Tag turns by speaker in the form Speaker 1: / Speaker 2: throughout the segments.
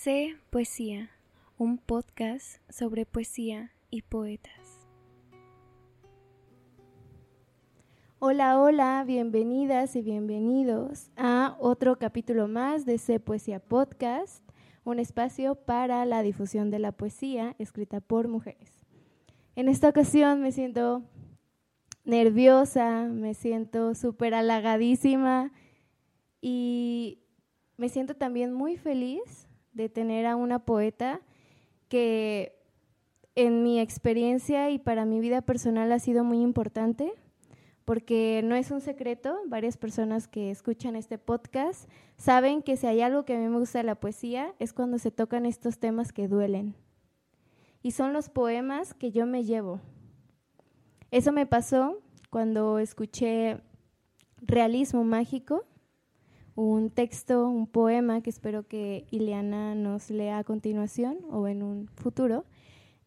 Speaker 1: Sé Poesía, un podcast sobre poesía y poetas. Hola, hola, bienvenidas y bienvenidos a otro capítulo más de Sé Poesía Podcast, un espacio para la difusión de la poesía escrita por mujeres. En esta ocasión me siento nerviosa, me siento súper halagadísima y me siento también muy feliz de tener a una poeta que en mi experiencia y para mi vida personal ha sido muy importante, porque no es un secreto, varias personas que escuchan este podcast saben que si hay algo que a mí me gusta de la poesía es cuando se tocan estos temas que duelen. Y son los poemas que yo me llevo. Eso me pasó cuando escuché Realismo Mágico un texto, un poema que espero que Ileana nos lea a continuación o en un futuro,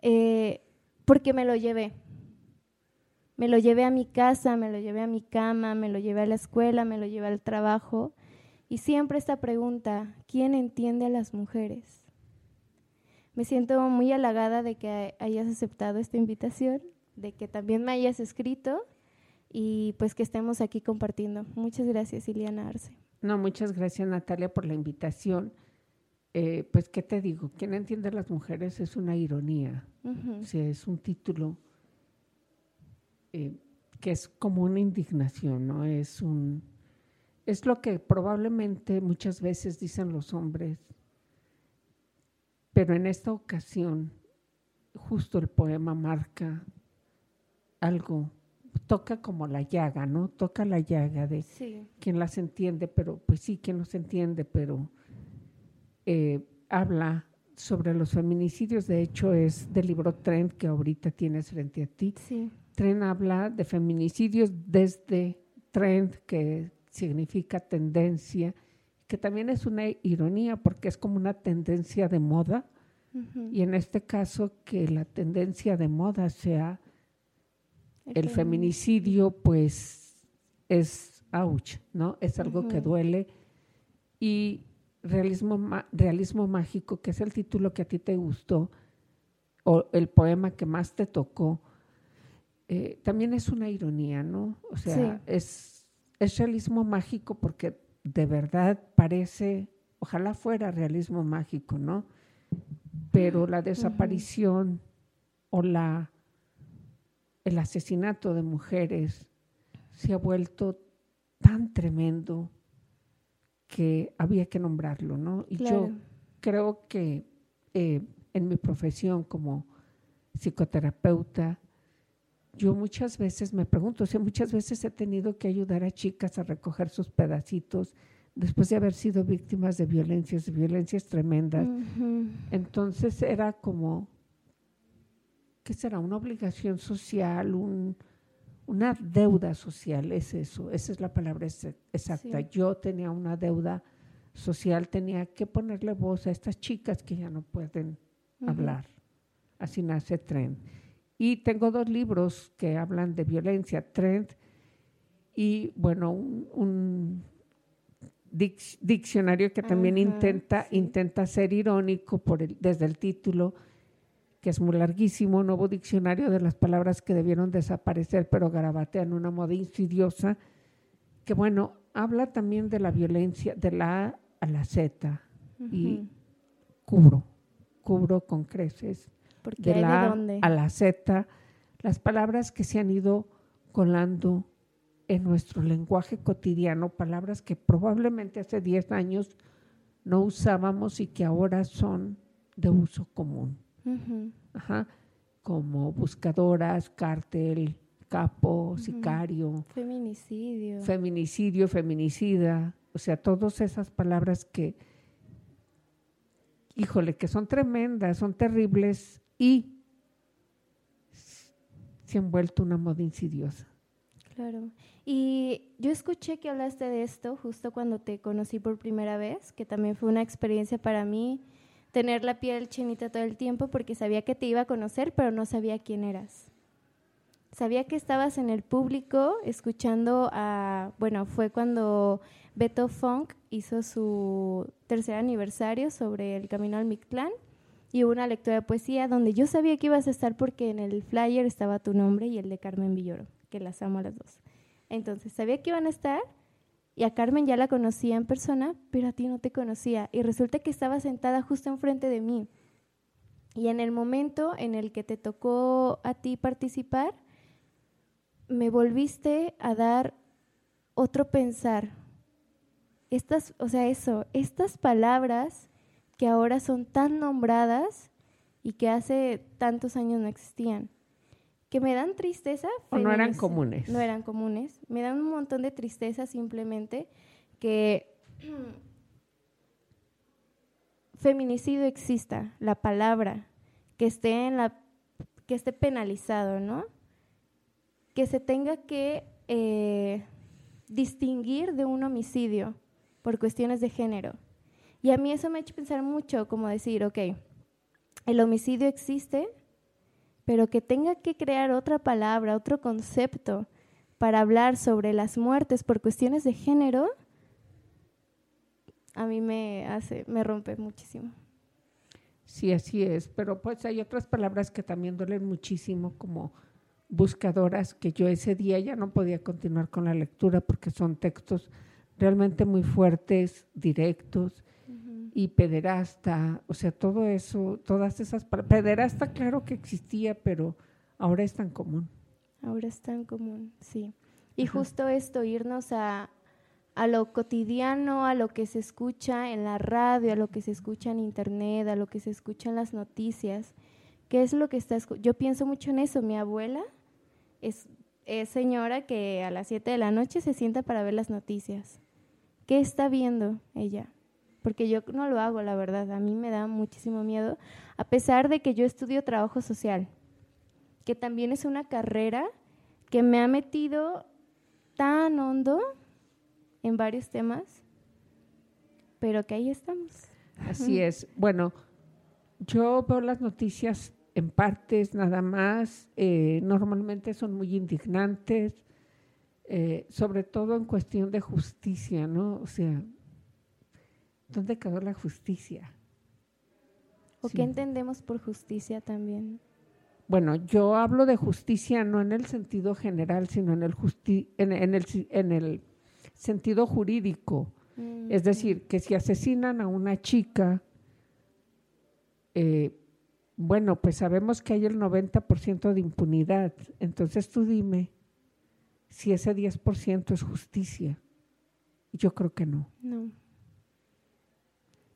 Speaker 1: eh, porque me lo llevé. Me lo llevé a mi casa, me lo llevé a mi cama, me lo llevé a la escuela, me lo llevé al trabajo. Y siempre esta pregunta, ¿quién entiende a las mujeres? Me siento muy halagada de que hayas aceptado esta invitación, de que también me hayas escrito y pues que estemos aquí compartiendo. Muchas gracias, Ileana Arce.
Speaker 2: No, muchas gracias Natalia por la invitación. Eh, pues, ¿qué te digo? ¿Quién entiende a las mujeres? Es una ironía. es un título eh, que es como una indignación, ¿no? Es un es lo que probablemente muchas veces dicen los hombres, pero en esta ocasión justo el poema marca algo toca como la llaga, ¿no? Toca la llaga de quien las entiende, pero pues sí, quien los entiende, pero eh, habla sobre los feminicidios, de hecho es del libro Trend que ahorita tienes frente a ti.
Speaker 1: Sí.
Speaker 2: Trend habla de feminicidios desde Trend, que significa tendencia, que también es una ironía porque es como una tendencia de moda, y en este caso que la tendencia de moda sea el feminicidio, pues, es ouch, ¿no? Es algo que duele. Y realismo, realismo mágico, que es el título que a ti te gustó, o el poema que más te tocó, eh, también es una ironía, ¿no? O sea, es, es realismo mágico porque de verdad parece, ojalá fuera realismo mágico, ¿no? Pero la desaparición o la el asesinato de mujeres se ha vuelto tan tremendo que había que nombrarlo, ¿no? Y yo creo que eh, en mi profesión como psicoterapeuta, yo muchas veces me pregunto, o sea, muchas veces he tenido que ayudar a chicas a recoger sus pedacitos después de haber sido víctimas de violencias, de violencias tremendas. Entonces era como, ¿qué será? Una obligación social, una deuda social, es eso, esa es la palabra exacta. Yo tenía una deuda social, tenía que ponerle voz a estas chicas que ya no pueden hablar. Así nace Trend. Y tengo dos libros que hablan de violencia, Trend y, bueno, un, diccionario que también intenta, intenta ser irónico por el, desde el título que es muy larguísimo, nuevo diccionario de las palabras que debieron desaparecer, pero garabatean una moda insidiosa, que bueno, habla también de la violencia, de la A a la Z, y cubro, cubro con creces,
Speaker 1: de la A
Speaker 2: a la Z, las palabras que se han ido colando en nuestro lenguaje cotidiano, palabras que probablemente hace 10 años no usábamos y que ahora son de uso común como buscadoras, cártel, capo, sicario.
Speaker 1: Feminicidio.
Speaker 2: Feminicidio, feminicida. O sea, todas esas palabras que, híjole, que son tremendas, son terribles y se han vuelto una moda insidiosa.
Speaker 1: Claro. Y yo escuché que hablaste de esto justo cuando te conocí por primera vez, que también fue una experiencia para mí tener la piel chinita todo el tiempo porque sabía que te iba a conocer, pero no sabía quién eras. Sabía que estabas en el público escuchando a, bueno, fue cuando Beto Funk hizo su tercer aniversario sobre el camino al Mictlán y hubo una lectura de poesía donde yo sabía que ibas a estar porque en el flyer estaba tu nombre y el de Carmen Villoro, que las amo a las dos. Entonces, sabía que iban a estar y a Carmen ya la conocía en persona, pero a ti no te conocía y resulta que estaba sentada justo enfrente de mí. Y en el momento en el que te tocó a ti participar, me volviste a dar otro pensar. Estas, o sea, eso, estas palabras que ahora son tan nombradas y que hace tantos años no existían, que me dan tristeza.
Speaker 2: O no eran comunes.
Speaker 1: No eran comunes. Me dan un montón de tristeza simplemente que feminicidio exista, la palabra, que esté en la que esté penalizado, ¿no? que se tenga que eh, distinguir de un homicidio por cuestiones de género. Y a mí eso me ha hecho pensar mucho, como decir, ok, el homicidio existe, pero que tenga que crear otra palabra, otro concepto para hablar sobre las muertes por cuestiones de género, a mí me hace, me rompe muchísimo.
Speaker 2: Sí, así es, pero pues hay otras palabras que también duelen muchísimo, como buscadoras que yo ese día ya no podía continuar con la lectura porque son textos realmente muy fuertes, directos y pederasta, o sea, todo eso, todas esas pederasta claro que existía, pero ahora es tan común.
Speaker 1: Ahora es tan común, sí. Y justo esto, irnos a, a lo cotidiano, a lo que se escucha en la radio, a lo que se escucha en internet, a lo que se escucha en las noticias. ¿Qué es lo que está? Yo pienso mucho en eso. Mi abuela es, señora que a las 7 de la noche se sienta para ver las noticias. ¿Qué está viendo ella? Porque yo no lo hago, la verdad. A mí me da muchísimo miedo, a pesar de que yo estudio trabajo social, que también es una carrera que me ha metido tan hondo en varios temas, pero que ahí estamos.
Speaker 2: Así es. Bueno, yo veo las noticias en partes nada más, eh, normalmente son muy indignantes, eh, sobre todo en cuestión de justicia, ¿no? O sea, ¿dónde quedó la justicia?
Speaker 1: ¿O qué entendemos por justicia también?
Speaker 2: Bueno, yo hablo de justicia no en el sentido general, sino en el, en, el, en el sentido jurídico. Mm, es decir, que si asesinan a una chica, eh, bueno, pues sabemos que hay el 90% de impunidad. Entonces tú dime si ese 10% es justicia. Yo creo que no.
Speaker 1: No.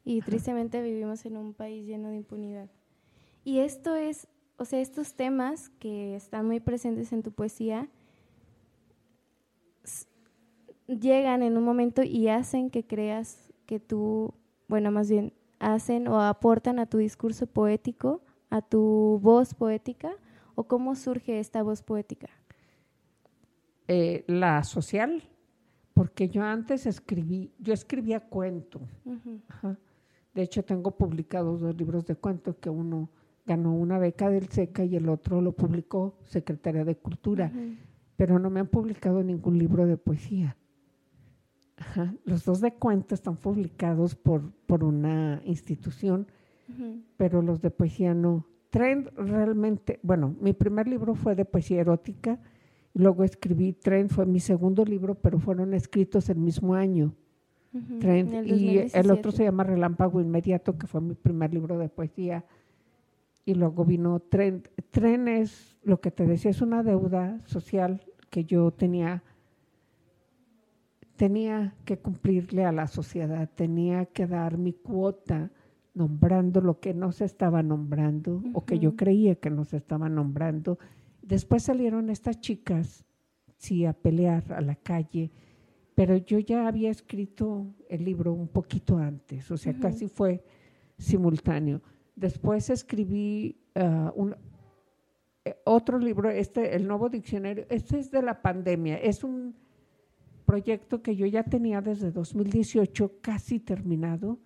Speaker 1: Y tristemente vivimos en un país lleno de impunidad. Y esto es, o sea, estos temas que están muy presentes en tu poesía llegan en un momento y hacen que creas que tú, bueno, más bien, hacen o aportan a tu discurso poético a tu voz poética o cómo surge esta voz poética?
Speaker 2: Eh, la social, porque yo antes escribí, yo escribía cuento. De hecho, tengo publicados dos libros de cuento que uno ganó una beca del SECA y el otro lo publicó Secretaría de Cultura, pero no me han publicado ningún libro de poesía. Los dos de cuento están publicados por, por una institución pero los de poesía no. Trend realmente, bueno, mi primer libro fue de poesía erótica, y luego escribí Trend, fue mi segundo libro, pero fueron escritos el mismo año. Trend, y el otro se llama Relámpago Inmediato, que fue mi primer libro de poesía. Y luego vino Trend. Trend es, lo que te decía, es una deuda social que yo tenía tenía que cumplirle a la sociedad, tenía que dar mi cuota nombrando lo que no se estaba nombrando o que yo creía que no se estaba nombrando. Después salieron estas chicas, sí, a pelear a la calle, pero yo ya había escrito el libro un poquito antes, o sea, casi fue simultáneo. Después escribí ah, un, eh, otro libro, este, el nuevo diccionario, este es de la pandemia, es un proyecto que yo ya tenía desde 2018 casi terminado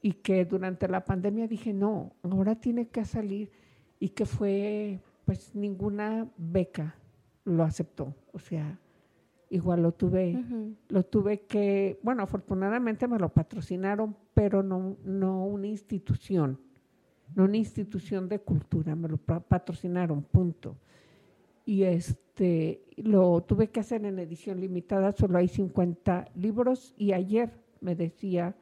Speaker 2: y que durante la pandemia dije, no, ahora tiene que salir y que fue pues ninguna beca, lo aceptó. O sea, igual lo tuve, lo tuve que, bueno, afortunadamente me lo patrocinaron, pero no, no una institución, no una institución de cultura, me lo patrocinaron, punto. Y este, lo tuve que hacer en edición limitada, solo hay 50 libros y ayer me decía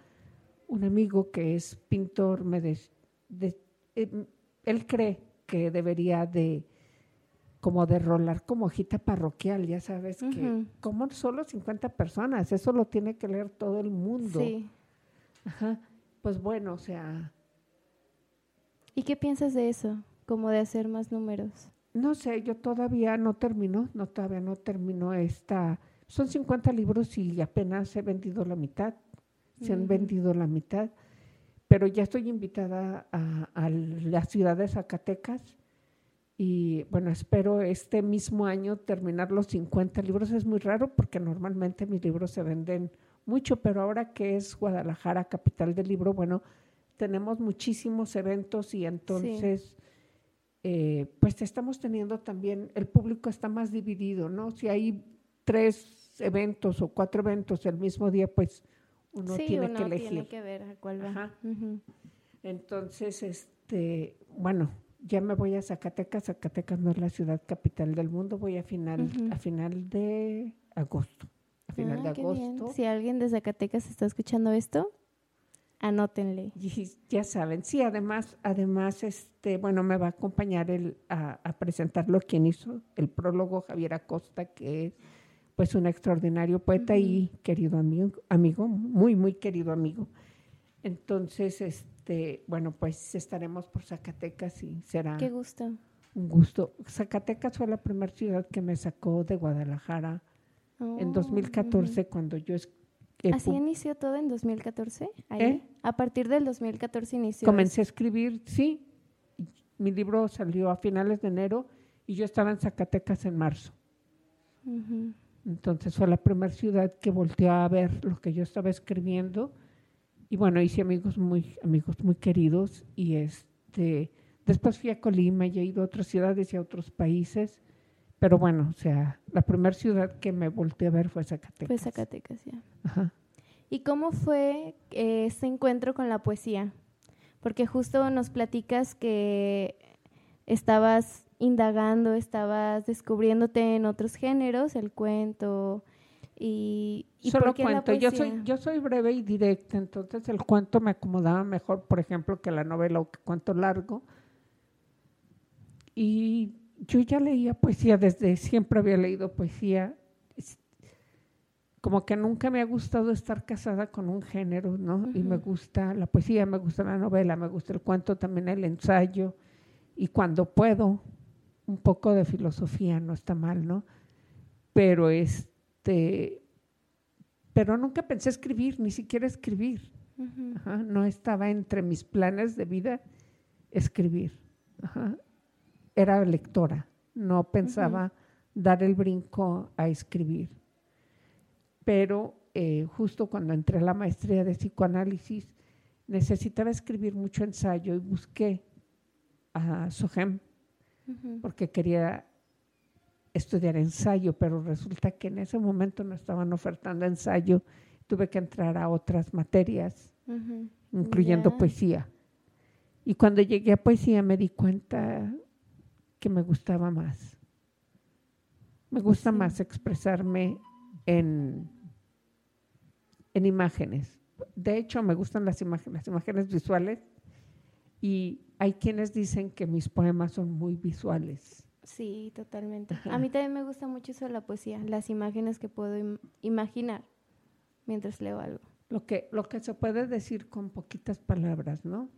Speaker 2: un amigo que es pintor, me de, em, él cree que debería de como de rolar como hojita parroquial, ya sabes que como solo 50 personas, eso lo tiene que leer todo el mundo. Sí. Ajá. Pues bueno, o sea.
Speaker 1: ¿Y qué piensas de eso? Como de hacer más números.
Speaker 2: No sé, yo todavía no termino, no todavía no termino esta. Son 50 libros y apenas he vendido la mitad. Se han vendido la mitad pero ya estoy invitada a, la ciudad de Zacatecas y bueno, espero este mismo año terminar los 50 libros. Es muy raro porque normalmente mis libros se venden mucho, pero ahora que es Guadalajara, capital del libro, bueno, tenemos muchísimos eventos y entonces, eh, pues estamos teniendo también, el público está más dividido, ¿no? Si hay tres eventos o cuatro eventos el mismo día, pues uno tiene que elegir.
Speaker 1: tiene que ver a cuál va.
Speaker 2: Entonces, este, bueno, ya me voy a Zacatecas. Zacatecas no es la ciudad capital del mundo. Voy a final, a final de agosto. A final de ah, agosto.
Speaker 1: Si alguien de Zacatecas está escuchando esto, anótenle.
Speaker 2: ya saben, sí, además, además, este, bueno, me va a acompañar el, a, a presentarlo quien hizo el prólogo, Javier Acosta, que es pues un extraordinario poeta y querido amigo, amigo, muy, muy querido amigo. Entonces, este, bueno, pues estaremos por Zacatecas y será...
Speaker 1: Qué gusto.
Speaker 2: Un gusto. Zacatecas fue la primera ciudad que me sacó de Guadalajara en 2014 cuando yo...
Speaker 1: ¿Así inició todo en 2014? ¿Eh? A partir del 2014 inició.
Speaker 2: Comencé a escribir, sí. Mi libro salió a finales de enero y yo estaba en Zacatecas en marzo. Entonces fue la primera ciudad que volteó a ver lo que yo estaba escribiendo. Y bueno, hice amigos muy, amigos muy queridos. Y este, después fui a Colima y he ido a otras ciudades y a otros países. Pero bueno, o sea, la primera ciudad que me volteé a ver fue Zacatecas.
Speaker 1: Fue Zacatecas, ya. Ajá. ¿Y cómo fue ese encuentro con la poesía? Porque justo nos platicas que estabas indagando, estabas descubriéndote en otros géneros, el cuento y,
Speaker 2: y solo cuento. yo soy yo soy breve y directa, entonces el cuento me acomodaba mejor, por ejemplo, que la novela o que cuento largo. Y yo ya leía poesía desde siempre había leído poesía. Como que nunca me ha gustado estar casada con un género, ¿no? Y me gusta la poesía, me gusta la novela, me gusta el cuento, también el ensayo. Y cuando puedo, un poco de filosofía, no está mal, ¿no? Pero este, pero nunca pensé escribir, ni siquiera escribir. no estaba entre mis planes de vida escribir. Era lectora, no pensaba dar el brinco a escribir. Pero eh, justo cuando entré a la maestría de psicoanálisis, necesitaba escribir mucho ensayo y busqué a Sohem porque quería estudiar ensayo, pero resulta que en ese momento no estaban ofertando ensayo, tuve que entrar a otras materias, incluyendo poesía. Y cuando llegué a poesía me di cuenta que me gustaba más. Me gusta más expresarme en, en imágenes. De hecho, me gustan las imágenes, las imágenes visuales y hay quienes dicen que mis poemas son muy visuales.
Speaker 1: Sí, totalmente. A mí también me gusta mucho eso de la poesía, las imágenes que puedo imaginar mientras leo algo.
Speaker 2: Lo que, lo que se puede decir con poquitas palabras, ¿no?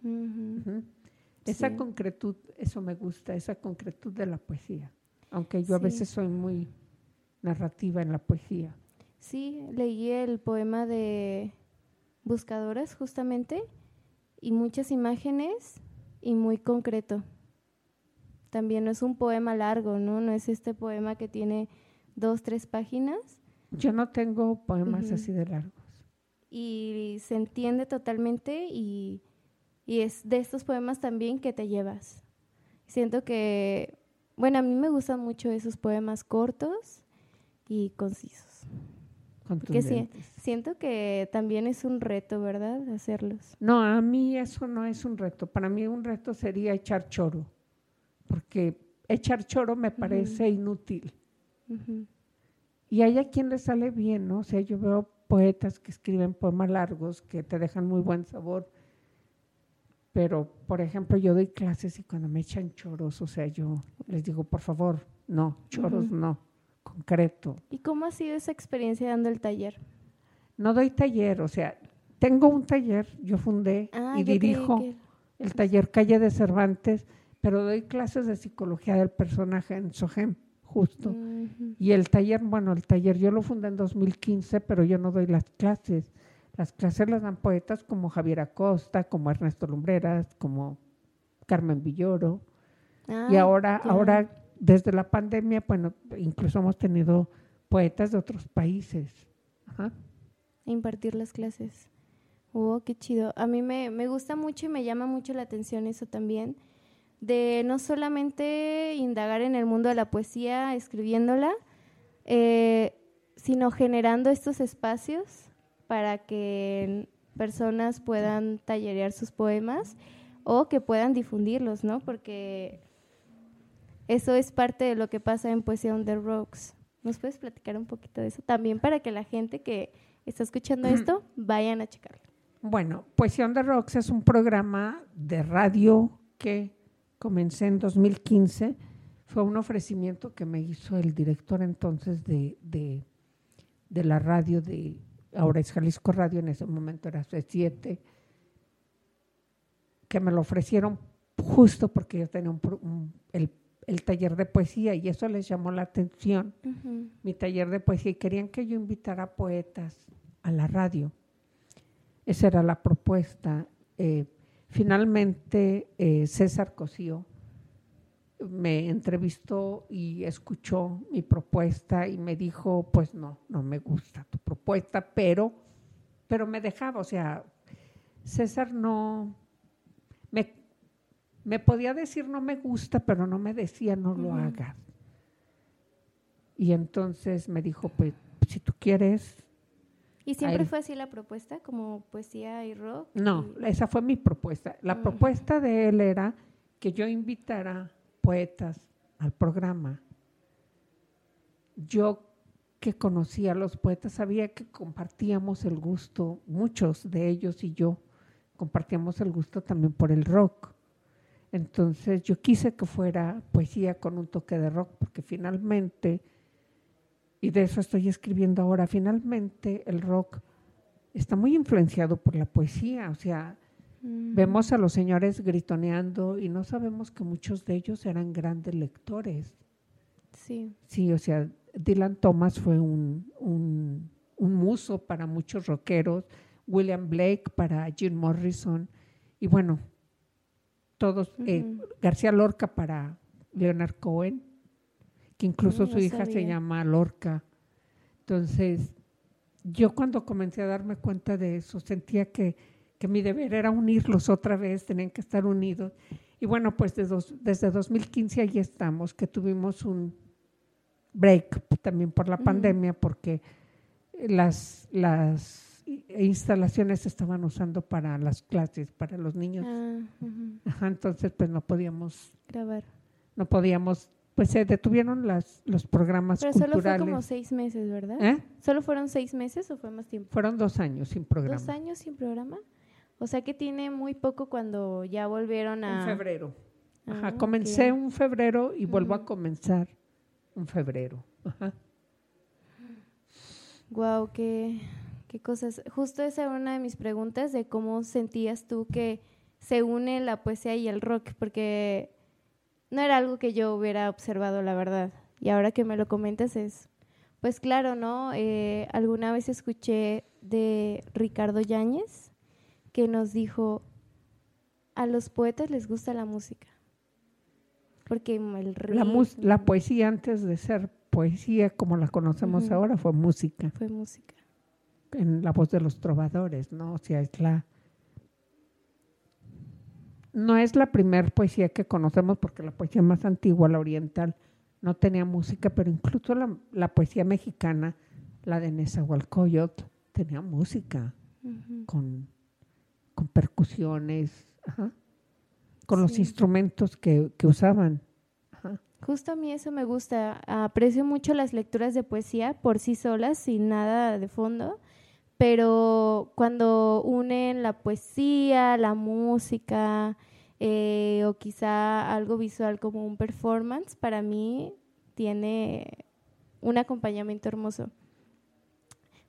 Speaker 2: Esa concretud, eso me gusta, esa concretud de la poesía, aunque yo a veces soy muy narrativa en la poesía.
Speaker 1: Sí, leí el poema de Buscadoras justamente y muchas imágenes y muy concreto. También no es un poema largo, ¿no? No es este poema que tiene dos, tres páginas.
Speaker 2: Yo no tengo poemas así de largos.
Speaker 1: Y se entiende totalmente y, y, es de estos poemas también que te llevas. Siento que bueno, a mí me gustan mucho esos poemas cortos y concisos. Porque siento que también es un reto, ¿verdad? Hacerlos.
Speaker 2: No, a mí eso no es un reto. Para mí un reto sería echar choro, porque echar choro me parece inútil. Y hay a quien le sale bien, ¿no? O sea, yo veo poetas que escriben poemas largos que te dejan muy buen sabor. Pero, por ejemplo, yo doy clases y cuando me echan choros, o sea, yo les digo, por favor, no, choros no concreto.
Speaker 1: ¿Y cómo ha sido esa experiencia dando el taller?
Speaker 2: No doy taller, o sea, tengo un taller, yo fundé ah, y dirijo el taller Calle de Cervantes, pero doy clases de psicología del personaje en SOGEM, justo. Y el taller, bueno, el taller yo lo fundé en 2015, pero yo no doy las clases. Las clases las dan poetas como Javier Acosta, como Ernesto Lumbreras, como Carmen Villoro. y ah, ahora, ahora desde la pandemia, bueno, incluso hemos tenido poetas de otros países.
Speaker 1: Impartir las clases. Oh, qué chido. A mí me, gusta mucho y me llama mucho la atención eso también, de no solamente indagar en el mundo de la poesía escribiéndola, eh, sino generando estos espacios para que personas puedan tallerear sus poemas o que puedan difundirlos, ¿no? Porque eso es parte de lo que pasa en Poesía on the Rocks. ¿Nos puedes platicar un poquito de eso? También para que la gente que está escuchando esto vayan a checarlo.
Speaker 2: Bueno, Poesía on the Rocks es un programa de radio que comencé en 2015. Fue un ofrecimiento que me hizo el director entonces de, de, la radio de, ahora es Jalisco Radio, en ese momento era C7, que me lo ofrecieron justo porque yo tenía un, el el taller de poesía y eso les llamó la atención, mi taller de poesía, y querían que yo invitara poetas a la radio. Esa era la propuesta. Eh, finalmente, eh, César Cosío me entrevistó y escuchó mi propuesta y me dijo, pues no, no me gusta tu propuesta, pero, pero me dejaba, o sea, César no, me, me podía decir no me gusta, pero no me decía no lo hagas. Y entonces me dijo, pues si tú quieres...
Speaker 1: ¿Y siempre fue así la propuesta, como poesía y rock?
Speaker 2: No, esa fue mi propuesta. La mm. propuesta de él era que yo invitara poetas al programa. Yo que conocía a los poetas sabía que compartíamos el gusto, muchos de ellos y yo compartíamos el gusto también por el rock. Entonces yo quise que fuera poesía con un toque de rock, porque finalmente, y de eso estoy escribiendo ahora, finalmente el rock está muy influenciado por la poesía, o sea, vemos a los señores gritoneando y no sabemos que muchos de ellos eran grandes lectores.
Speaker 1: Sí.
Speaker 2: Sí, o sea, Dylan Thomas fue un, un, un muso para muchos rockeros, William Blake para Jim Morrison, y bueno, todos, eh, García Lorca para Leonard Cohen, que incluso mm, su hija se llama Lorca. Entonces, yo cuando comencé a darme cuenta de eso, sentía que, que mi deber era unirlos otra vez, tenían que estar unidos. Y bueno, pues desde, desde 2015 ahí estamos, que tuvimos un break también por la pandemia, porque las, las instalaciones se estaban usando para las clases, para los niños. Ah, entonces, pues no podíamos
Speaker 1: grabar.
Speaker 2: No podíamos, pues se detuvieron las, los programas Pero solo fue
Speaker 1: como seis meses, ¿verdad? ¿Eh? ¿Solo fueron seis meses o fue más tiempo?
Speaker 2: Fueron dos años sin programa.
Speaker 1: ¿Dos años sin programa? O sea que tiene muy poco cuando ya volvieron a...
Speaker 2: En febrero. Ajá, ah, comencé en febrero y vuelvo a comenzar en febrero. Ajá.
Speaker 1: Guau, qué qué cosas. Justo esa era una de mis preguntas de cómo sentías tú que se une la poesía y el rock, porque no era algo que yo hubiera observado, la verdad. Y ahora que me lo comentas es, pues claro, ¿no? Eh, alguna vez escuché de Ricardo Yáñez que nos dijo, a los poetas les gusta la música. Porque el
Speaker 2: la, la, poesía antes de ser poesía como la conocemos ahora fue música.
Speaker 1: Fue música
Speaker 2: en la voz de los trovadores, ¿no? O sea, es la, no es la primer poesía que conocemos porque la poesía más antigua, la oriental, no tenía música, pero incluso la, poesía mexicana, la de Nezahualcóyotl, tenía música con, con, percusiones, con los instrumentos que, que usaban.
Speaker 1: Justo a mí eso me gusta. Aprecio mucho las lecturas de poesía por sí solas, sin nada de fondo, pero cuando unen la poesía, la música eh, o quizá algo visual como un performance, para mí tiene un acompañamiento hermoso.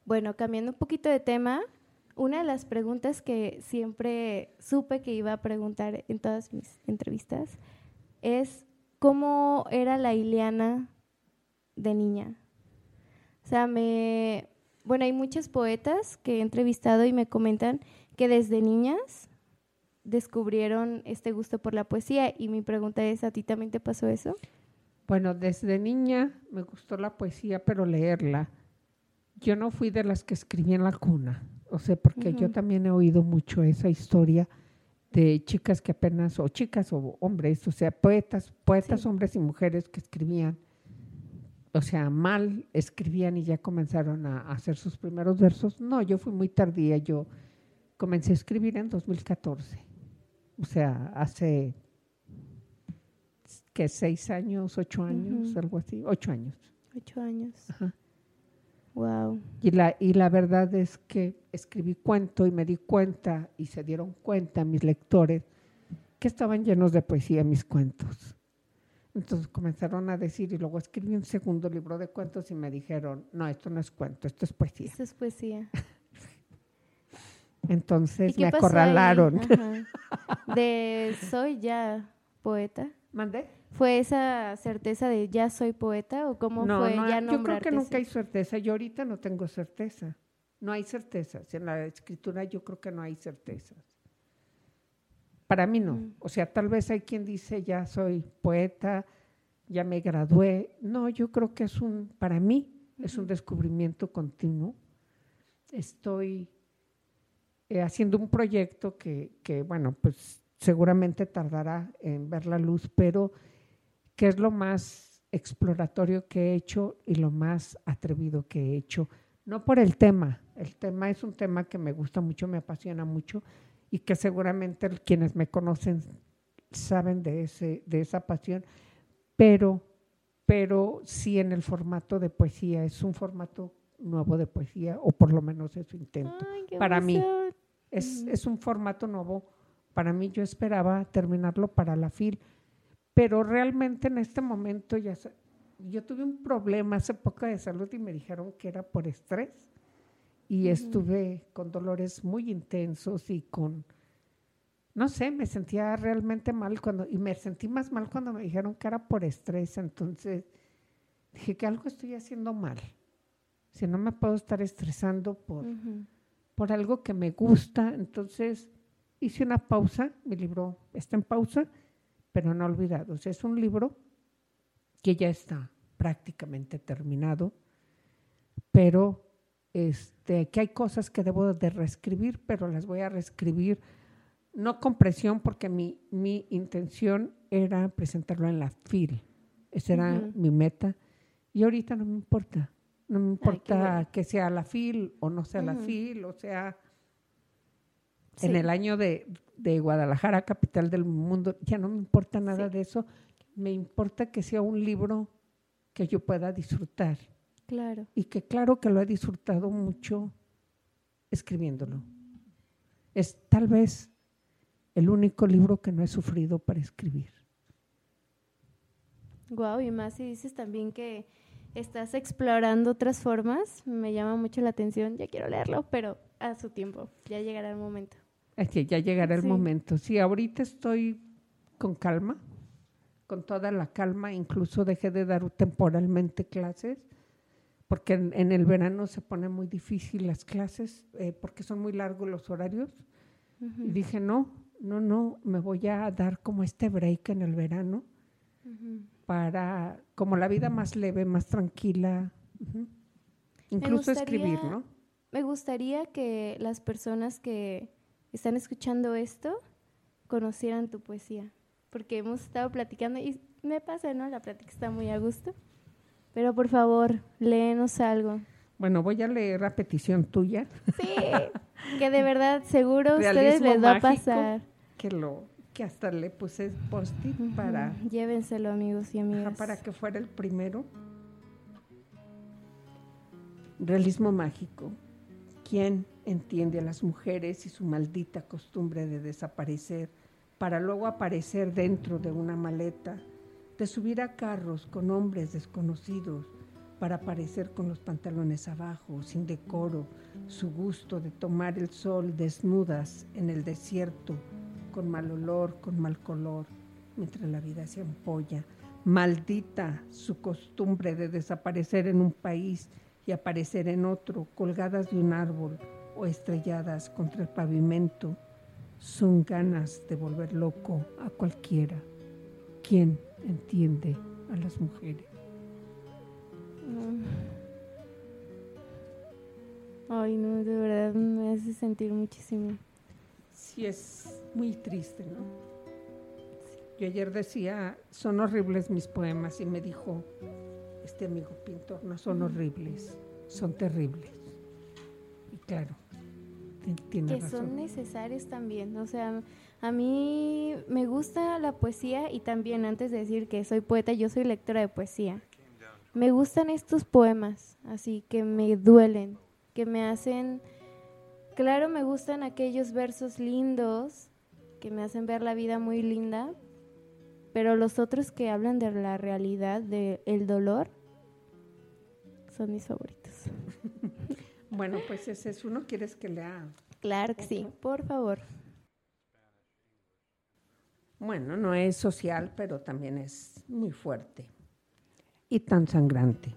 Speaker 1: Bueno, cambiando un poquito de tema, una de las preguntas que siempre supe que iba a preguntar en todas mis entrevistas es cómo era la Ileana de niña. O sea, me, bueno, hay muchos poetas que he entrevistado y me comentan que desde niñas descubrieron este gusto por la poesía y mi pregunta es, ¿a ti también te pasó eso?
Speaker 2: Bueno, desde niña me gustó la poesía, pero leerla. Yo no fui de las que escribí en la cuna, o sea, porque yo también he oído mucho esa historia de chicas que apenas, o chicas o hombres, o sea, poetas, poetas hombres y mujeres que escribían, o sea, mal escribían y ya comenzaron a, hacer sus primeros versos. No, yo fui muy tardía, yo comencé a escribir en 2014, o sea, hace que seis años, ocho años, algo así, ocho años.
Speaker 1: Ocho años. Wow.
Speaker 2: Y la, y la verdad es que escribí cuento y me di cuenta, y se dieron cuenta mis lectores, que estaban llenos de poesía mis cuentos. Entonces comenzaron a decir, y luego escribí un segundo libro de cuentos y me dijeron, no, esto no es cuento, esto es poesía.
Speaker 1: Esto es poesía.
Speaker 2: Entonces me acorralaron.
Speaker 1: De soy ya poeta.
Speaker 2: ¿Mandé?
Speaker 1: ¿Fue esa certeza de ya soy poeta o cómo fue
Speaker 2: no,
Speaker 1: ya
Speaker 2: Yo creo que nunca hay certeza. Yo ahorita no tengo certeza. No hay certezas. En la escritura yo creo que no hay certezas. Para mí no. Mm. O sea, tal vez hay quien dice ya soy poeta, ya me gradué. No, yo creo que es un, para mí, es un descubrimiento continuo. Estoy eh, haciendo un proyecto que, que, bueno, pues seguramente tardará en ver la luz, pero que es lo más exploratorio que he hecho y lo más atrevido que he hecho. No por el tema, el tema es un tema que me gusta mucho, me apasiona mucho y que seguramente quienes me conocen saben de, ese, de esa pasión, pero, pero sí en el formato de poesía, es un formato nuevo de poesía, o por lo menos eso intento. para mí, es, es un formato nuevo. Para mí yo esperaba terminarlo para la FIL, pero realmente en este momento ya yo tuve un problema hace poco de salud y me dijeron que era por estrés. Y estuve con dolores muy intensos y con no sé, me sentía realmente mal cuando y me sentí más mal cuando me dijeron que era por estrés, entonces dije que algo estoy haciendo mal. Si no me puedo estar estresando por por algo que me gusta, entonces hice una pausa, mi libro está en pausa pero no olvidados. Es un libro que ya está prácticamente terminado, pero este, que hay cosas que debo de reescribir, pero las voy a reescribir no con presión, porque mi, mi intención era presentarlo en la FIL. Esa era mi meta. Y ahorita no me importa. No me importa que sea la FIL o no sea la FIL, o sea, en el año de, de Guadalajara, capital del mundo, ya no me importa nada de eso, me importa que sea un libro que yo pueda disfrutar.
Speaker 1: Claro.
Speaker 2: Y que claro que lo he disfrutado mucho escribiéndolo. Es tal vez el único libro que no he sufrido para escribir.
Speaker 1: Guau, y más si dices también que estás explorando otras formas, me llama mucho la atención. Ya quiero leerlo, pero a su tiempo, ya llegará el momento.
Speaker 2: Es que ya llegará el momento. Sí, ahorita estoy con calma, con toda la calma, incluso dejé de dar temporalmente clases, porque en, el verano se pone muy difícil las clases, eh, porque son muy largos los horarios. Y dije, no, no, no, me voy a dar como este break en el verano para, como la vida más leve, más tranquila, incluso escribir, ¿no?
Speaker 1: Me gustaría que las personas que están escuchando esto conocieran tu poesía, porque hemos estado platicando y me pasa, ¿no? La plática está muy a gusto, pero por favor, léenos algo.
Speaker 2: Bueno, voy a leer a petición tuya.
Speaker 1: Sí, que de verdad seguro a ustedes les va a pasar.
Speaker 2: Que lo que hasta le puse post-it para...
Speaker 1: Llévenselo, amigos y amigas.
Speaker 2: para que fuera el primero. Realismo mágico. ¿Quién entiende a las mujeres y su maldita costumbre de desaparecer para luego aparecer dentro de una maleta, de subir a carros con hombres desconocidos para aparecer con los pantalones abajo, sin decoro, su gusto de tomar el sol desnudas en el desierto con mal olor, con mal color, mientras la vida se ampolla. Maldita su costumbre de desaparecer en un país y aparecer en otro, colgadas de un árbol o estrelladas contra el pavimento. Son ganas de volver loco a cualquiera. ¿Quién entiende a las mujeres?
Speaker 1: Ay, no, de verdad me hace sentir muchísimo
Speaker 2: sí es muy triste, ¿no? Yo ayer decía, son horribles mis poemas y me dijo este amigo pintor, no son horribles, son terribles. Y claro, tiene
Speaker 1: que son necesarios también, o sea, a mí me gusta la poesía y también antes de decir que soy poeta, yo soy lectora de poesía. Me gustan estos poemas, así que me duelen, que me hacen Claro, me gustan aquellos versos lindos que me hacen ver la vida muy linda, pero los otros que hablan de la realidad, del el dolor, son mis favoritos.
Speaker 2: bueno, pues ese es uno. ¿Quieres que lea?
Speaker 1: Claro que sí, por favor.
Speaker 2: Bueno, no es social, pero también es muy fuerte y tan sangrante.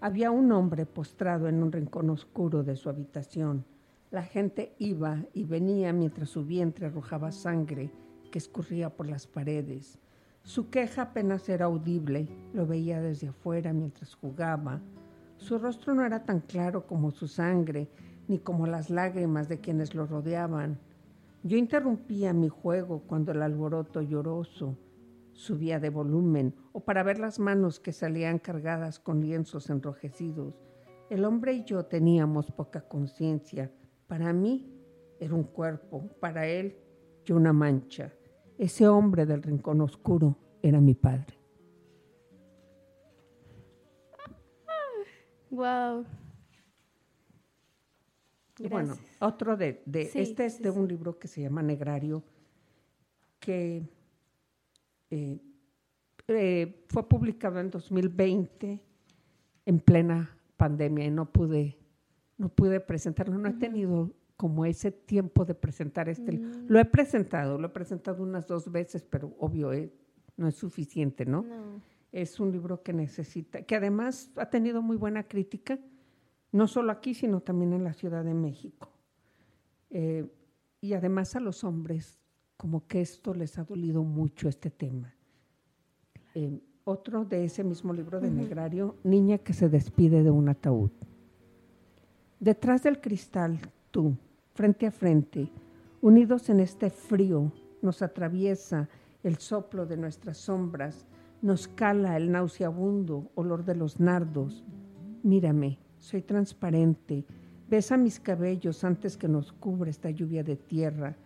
Speaker 2: Había un hombre postrado en un rincón oscuro de su habitación la gente iba y venía mientras su vientre arrojaba sangre que escurría por las paredes. Su queja apenas era audible, lo veía desde afuera mientras jugaba. Su rostro no era tan claro como su sangre, ni como las lágrimas de quienes lo rodeaban. Yo interrumpía mi juego cuando el alboroto lloroso subía de volumen, o para ver las manos que salían cargadas con lienzos enrojecidos. El hombre y yo teníamos poca conciencia para mí era un cuerpo, para él yo una mancha. Ese hombre del rincón oscuro era mi padre.
Speaker 1: Wow.
Speaker 2: Y bueno, otro de, este es de un libro que se llama Negrario, que eh, eh, fue publicado en 2020 en plena pandemia y no pude no pude presentarlo, no he tenido como ese tiempo de presentar este mm. Lo he presentado, lo he presentado unas dos veces, pero obvio eh, no es suficiente, ¿no? Es un libro que necesita, que además ha tenido muy buena crítica, no solo aquí, sino también en la Ciudad de México. Eh, y además a los hombres, como que esto les ha dolido mucho este tema. Eh, otro de ese mismo libro de Negrario, Niña que se despide de un ataúd. Detrás del cristal, tú, frente a frente, unidos en este frío, nos atraviesa el soplo de nuestras sombras, nos cala el nauseabundo olor de los nardos. Mírame, soy transparente, besa mis cabellos antes que nos cubre esta lluvia de tierra.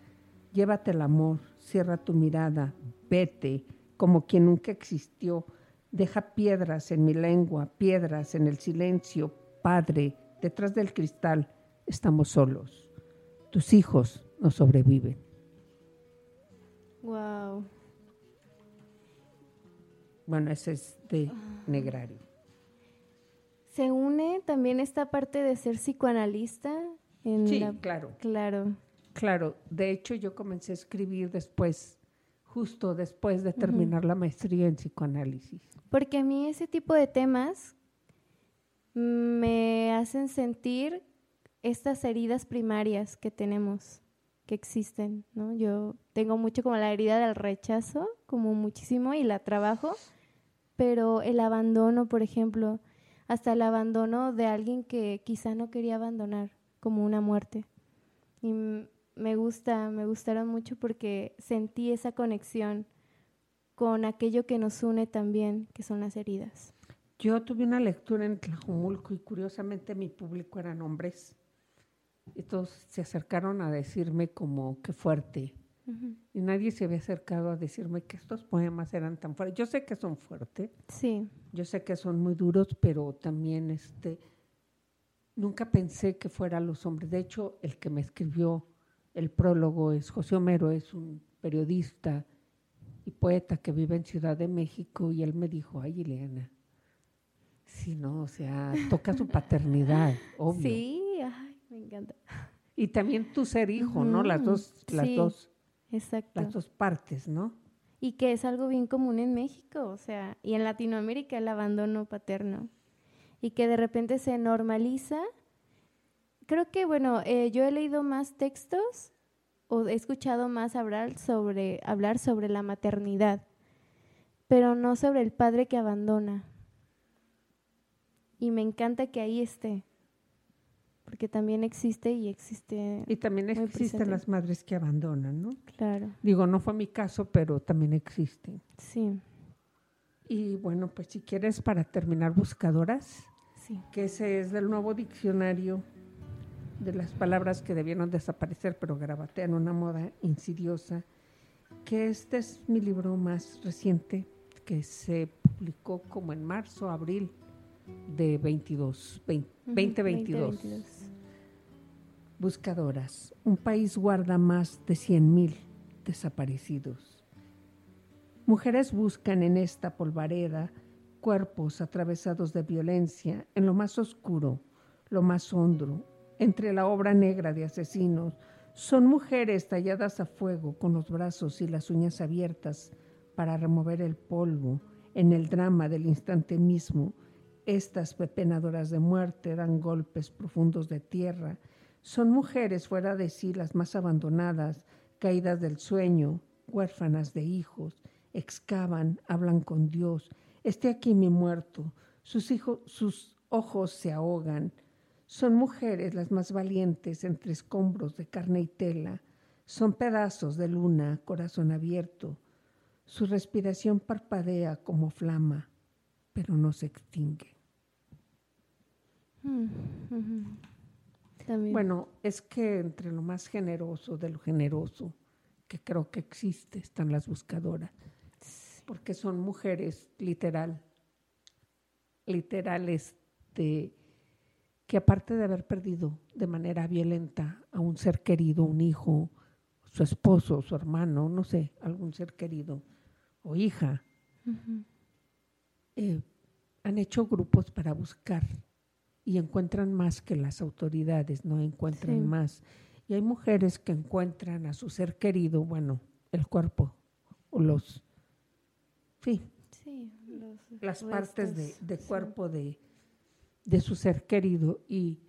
Speaker 2: Llévate el amor, cierra tu mirada, vete, como quien nunca existió. Deja piedras en mi lengua, piedras en el silencio, Padre, detrás del cristal estamos solos. Tus hijos no sobreviven.
Speaker 1: Wow.
Speaker 2: Bueno, ese es de Negrario.
Speaker 1: ¿Se une también esta parte de ser psicoanalista?
Speaker 2: En sí, claro.
Speaker 1: Claro.
Speaker 2: Claro. De hecho, yo comencé a escribir después, justo después de terminar la maestría en psicoanálisis.
Speaker 1: Porque a mí ese tipo de temas me hacen sentir estas heridas primarias que tenemos, que existen, ¿no? Yo tengo mucho como la herida del rechazo, como muchísimo, y la trabajo, pero el abandono, por ejemplo, hasta el abandono de alguien que quizá no quería abandonar, como una muerte. Y me gusta, me gustaron mucho porque sentí esa conexión con aquello que nos une también, que son las heridas.
Speaker 2: Yo tuve una lectura en Tlajumulco y curiosamente mi público eran hombres. Y todos se acercaron a decirme como que fuerte. Y nadie se había acercado a decirme que estos poemas eran tan fuertes. Yo sé que son fuertes.
Speaker 1: Sí.
Speaker 2: Yo sé que son muy duros, pero también este nunca pensé que fuera los hombres. De hecho, el que me escribió el prólogo es José Homero, es un periodista y poeta que vive en Ciudad de México y él me dijo, ay, Ileana, Sí, no, o sea, toca su paternidad, obvio.
Speaker 1: Sí, ay, me encanta.
Speaker 2: Y también tu ser hijo, ¿no? Las dos, las dos,
Speaker 1: exacto.
Speaker 2: las dos partes, ¿no?
Speaker 1: Y que es algo bien común en México, o sea, y en Latinoamérica el abandono paterno. Y que de repente se normaliza. Creo que, bueno, eh, yo he leído más textos o he escuchado más hablar sobre, hablar sobre la maternidad, pero no sobre el padre que abandona y me encanta que ahí esté, porque también existe y existe.
Speaker 2: Y también existen las madres que abandonan, ¿no?
Speaker 1: Claro.
Speaker 2: Digo, no fue mi caso, pero también existen.
Speaker 1: Sí.
Speaker 2: Y bueno, pues si quieres para terminar, buscadoras,
Speaker 1: sí.
Speaker 2: que ese es del nuevo diccionario de las palabras que debieron desaparecer, pero en una moda insidiosa, que este es mi libro más reciente, que se publicó como en marzo, abril de 22, 2022. Buscadoras. Un país guarda más de 100.000 desaparecidos. Mujeres buscan en esta polvareda cuerpos atravesados de violencia en lo más oscuro, lo más hondo, entre la obra negra de asesinos. Son mujeres talladas a fuego con los brazos y las uñas abiertas para remover el polvo en el drama del instante mismo estas pepenadoras de muerte dan golpes profundos de tierra. Son mujeres fuera de sí las más abandonadas, caídas del sueño, huérfanas de hijos. Excavan, hablan con Dios. Esté aquí mi muerto. Sus, hijos, sus ojos se ahogan. Son mujeres las más valientes entre escombros de carne y tela. Son pedazos de luna, corazón abierto. Su respiración parpadea como flama, pero no se extingue. Bueno, es que entre lo más generoso de lo generoso que creo que existe están las buscadoras, porque son mujeres literal, literales de que aparte de haber perdido de manera violenta a un ser querido, un hijo, su esposo, su hermano, no sé, algún ser querido o hija, eh, han hecho grupos para buscar y encuentran más que las autoridades, no encuentran más. Y hay mujeres que encuentran a su ser querido, bueno, el cuerpo o los, sí, las partes de, cuerpo de, de, su ser querido y,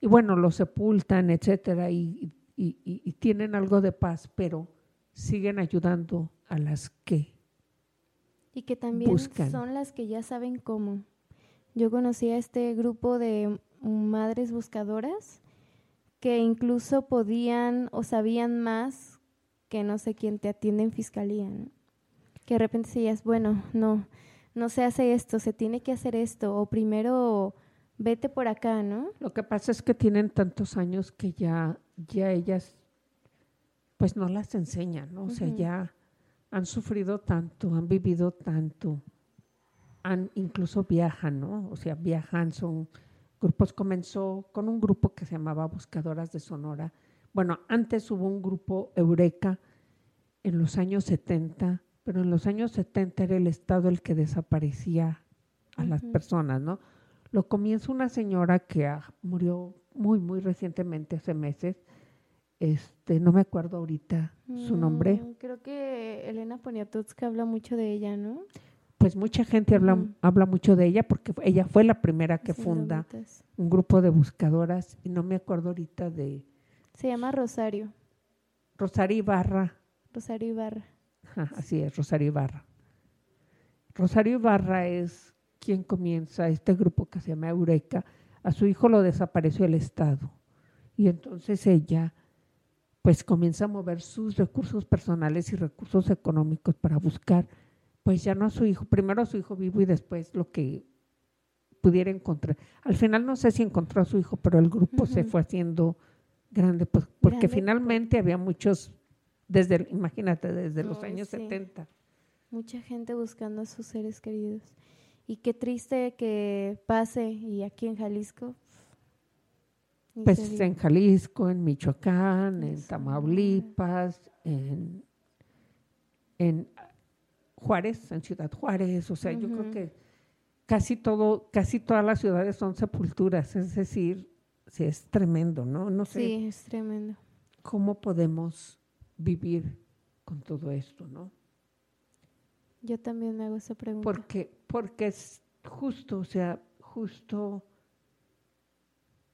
Speaker 2: y bueno, lo sepultan, etcétera, y, y tienen algo de paz, pero siguen ayudando a las que
Speaker 1: y que también son las que ya saben cómo. Yo conocí a este grupo de madres buscadoras que incluso podían o sabían más que no sé quién te atiende en fiscalía, Que de repente decías, bueno, no, no se hace esto, se tiene que hacer esto, o primero vete por acá, ¿no?
Speaker 2: Lo que pasa es que tienen tantos años que ya, ya ellas, pues no las enseñan, ¿no? O sea, ya han sufrido tanto, han vivido tanto han, incluso viajan, ¿no? O sea, viajan, son grupos, comenzó con un grupo que se llamaba Buscadoras de Sonora. Bueno, antes hubo un grupo Eureka en los años 70, pero en los años 70 era el Estado el que desaparecía a las personas, ¿no? Lo comienza una señora que ah, murió muy, muy recientemente, hace meses, este, no me acuerdo ahorita su nombre.
Speaker 1: Mm, creo que Elena Poniatowska habla mucho de ella, ¿no?
Speaker 2: Pues mucha gente habla, habla mucho de ella porque ella fue la primera que funda un grupo de buscadoras y no me acuerdo ahorita de...
Speaker 1: Se llama Rosario.
Speaker 2: Rosario Ibarra.
Speaker 1: Rosario Ibarra.
Speaker 2: así es, Rosario Ibarra. Rosario Ibarra es quien comienza este grupo que se llama Eureka. A su hijo lo desapareció el Estado y entonces ella pues comienza a mover sus recursos personales y recursos económicos para buscar, pues ya no a su hijo, primero a su hijo vivo y después lo que pudiera encontrar. Al final no sé si encontró a su hijo, pero el grupo se fue haciendo grande, pues, porque finalmente había muchos, desde, imagínate, desde los años 70.
Speaker 1: Mucha gente buscando a sus seres queridos. Y qué triste que pase, y aquí en Jalisco.
Speaker 2: Pues en Jalisco, en Michoacán, en Tamaulipas, en, en Juárez, en Ciudad Juárez, o sea, yo creo que casi todo, casi todas las ciudades son sepulturas, es decir, sí, es tremendo, ¿no? No sé.
Speaker 1: Sí, es tremendo.
Speaker 2: ¿Cómo podemos vivir con todo esto, no?
Speaker 1: Yo también me hago esa pregunta.
Speaker 2: Porque, porque es justo, o sea, justo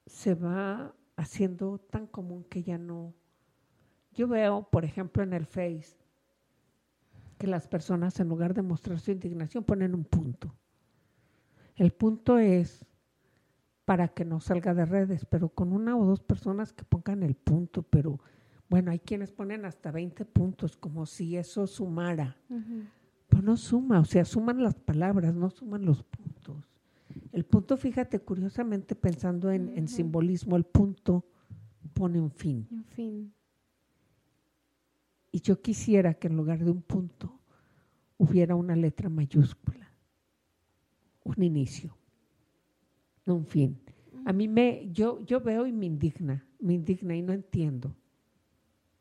Speaker 2: se va haciendo tan común que ya no. Yo veo, por ejemplo, en el Face, que las personas en lugar de mostrar su indignación ponen un punto. El punto es para que no salga de redes, pero con una o dos personas que pongan el punto, pero bueno, hay quienes ponen hasta 20 puntos, como si eso sumara. Pues no suma, o sea, suman las palabras, no suman los puntos. El punto, fíjate, curiosamente pensando en, simbolismo, el punto pone un fin.
Speaker 1: Un fin.
Speaker 2: Y yo quisiera que en lugar de un punto hubiera una letra mayúscula, un inicio, no un fin. A mí me, yo, yo veo y me indigna, me indigna y no entiendo.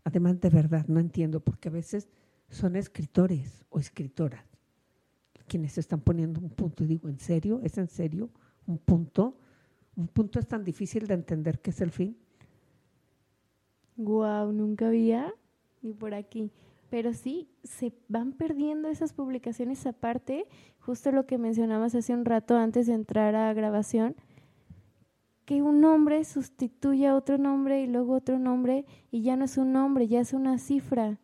Speaker 2: Además, de verdad, no entiendo, porque a veces son escritores o escritoras quienes están poniendo un punto. Y digo, ¿en serio? ¿Es en serio un punto? ¿Un punto es tan difícil de entender que es el fin?
Speaker 1: Guau, nunca había ni por aquí. Pero sí, se van perdiendo esas publicaciones aparte, justo lo que mencionabas hace un rato antes de entrar a grabación, que un nombre sustituye a otro nombre y luego otro nombre y ya no es un nombre, ya es una cifra.